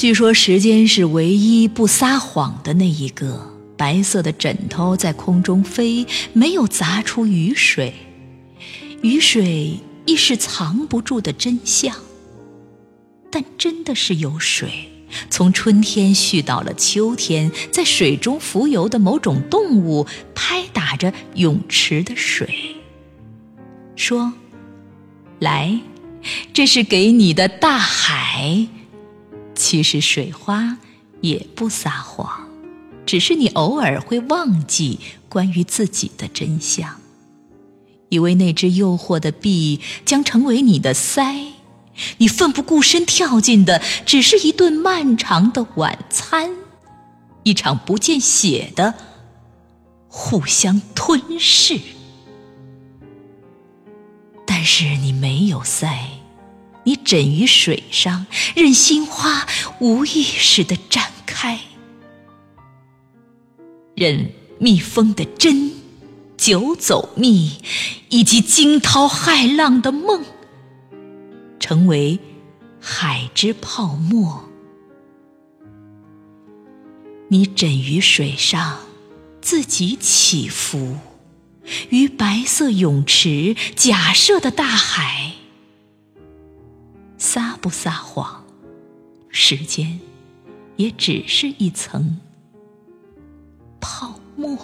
据说时间是唯一不撒谎的那一个。白色的枕头在空中飞，没有砸出雨水，雨水亦是藏不住的真相。但真的是有水，从春天续到了秋天，在水中浮游的某种动物拍打着泳池的水，说：“来，这是给你的大海。”其实水花也不撒谎。只是你偶尔会忘记关于自己的真相，以为那只诱惑的臂将成为你的腮，你奋不顾身跳进的只是一顿漫长的晚餐，一场不见血的互相吞噬。但是你没有腮，你枕于水上，任心花无意识的绽开。任蜜蜂的针、久走蜜，以及惊涛骇浪的梦，成为海之泡沫。你枕于水上，自己起伏，于白色泳池假设的大海，不撒谎？时间也只是一层。泡沫。